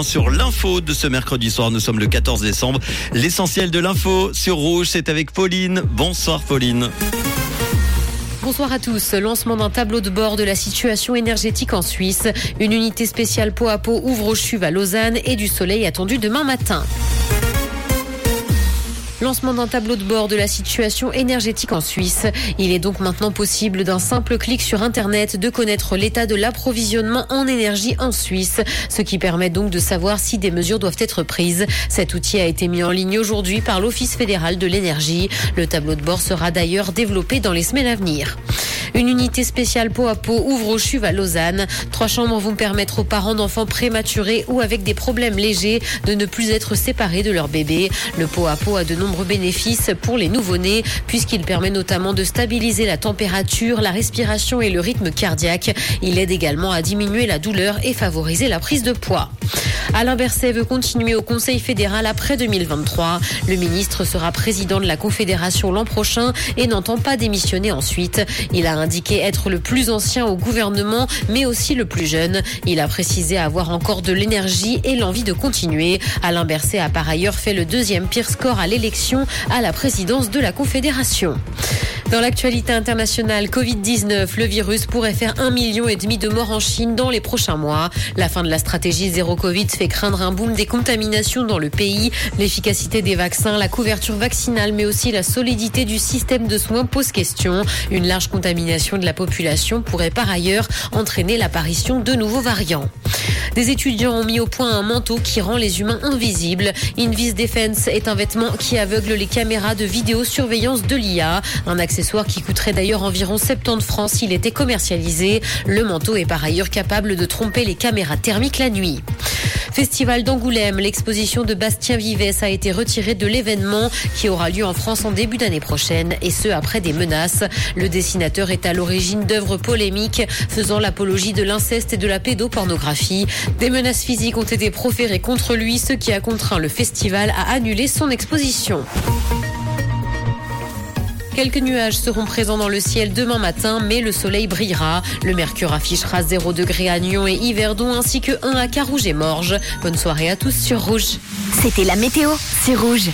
Sur l'info de ce mercredi soir, nous sommes le 14 décembre. L'essentiel de l'info sur Rouge, c'est avec Pauline. Bonsoir Pauline. Bonsoir à tous. Lancement d'un tableau de bord de la situation énergétique en Suisse. Une unité spéciale peau à peau ouvre au CHUV à Lausanne et du soleil attendu demain matin. Lancement d'un tableau de bord de la situation énergétique en Suisse. Il est donc maintenant possible d'un simple clic sur Internet de connaître l'état de l'approvisionnement en énergie en Suisse, ce qui permet donc de savoir si des mesures doivent être prises. Cet outil a été mis en ligne aujourd'hui par l'Office fédéral de l'énergie. Le tableau de bord sera d'ailleurs développé dans les semaines à venir. Une unité spéciale peau à peau ouvre au CHUV à Lausanne. Trois chambres vont permettre aux parents d'enfants prématurés ou avec des problèmes légers de ne plus être séparés de leur bébé. Le pot à peau a de nombreux bénéfices pour les nouveau-nés puisqu'il permet notamment de stabiliser la température, la respiration et le rythme cardiaque. Il aide également à diminuer la douleur et favoriser la prise de poids. Alain Berset veut continuer au Conseil fédéral après 2023. Le ministre sera président de la Confédération l'an prochain et n'entend pas démissionner ensuite. Il a indiqué être le plus ancien au gouvernement, mais aussi le plus jeune. Il a précisé avoir encore de l'énergie et l'envie de continuer. Alain Berset a par ailleurs fait le deuxième pire score à l'élection à la présidence de la Confédération. Dans l'actualité internationale, Covid-19, le virus pourrait faire un million et demi de morts en Chine dans les prochains mois. La fin de la stratégie zéro Covid fait craindre un boom des contaminations dans le pays. L'efficacité des vaccins, la couverture vaccinale, mais aussi la solidité du système de soins pose question. Une large contamination de la population pourrait par ailleurs entraîner l'apparition de nouveaux variants. Des étudiants ont mis au point un manteau qui rend les humains invisibles. Invis Defense est un vêtement qui aveugle les caméras de vidéosurveillance de l'IA. Un qui coûterait d'ailleurs environ 70 francs s'il était commercialisé. Le manteau est par ailleurs capable de tromper les caméras thermiques la nuit. Festival d'Angoulême, l'exposition de Bastien Vives a été retirée de l'événement qui aura lieu en France en début d'année prochaine et ce après des menaces. Le dessinateur est à l'origine d'œuvres polémiques faisant l'apologie de l'inceste et de la pédopornographie. Des menaces physiques ont été proférées contre lui, ce qui a contraint le festival à annuler son exposition. Quelques nuages seront présents dans le ciel demain matin, mais le soleil brillera. Le mercure affichera 0 degré à Nyon et Yverdon, ainsi que 1 à Carouge et Morges. Bonne soirée à tous sur Rouge. C'était la météo, c'est Rouge.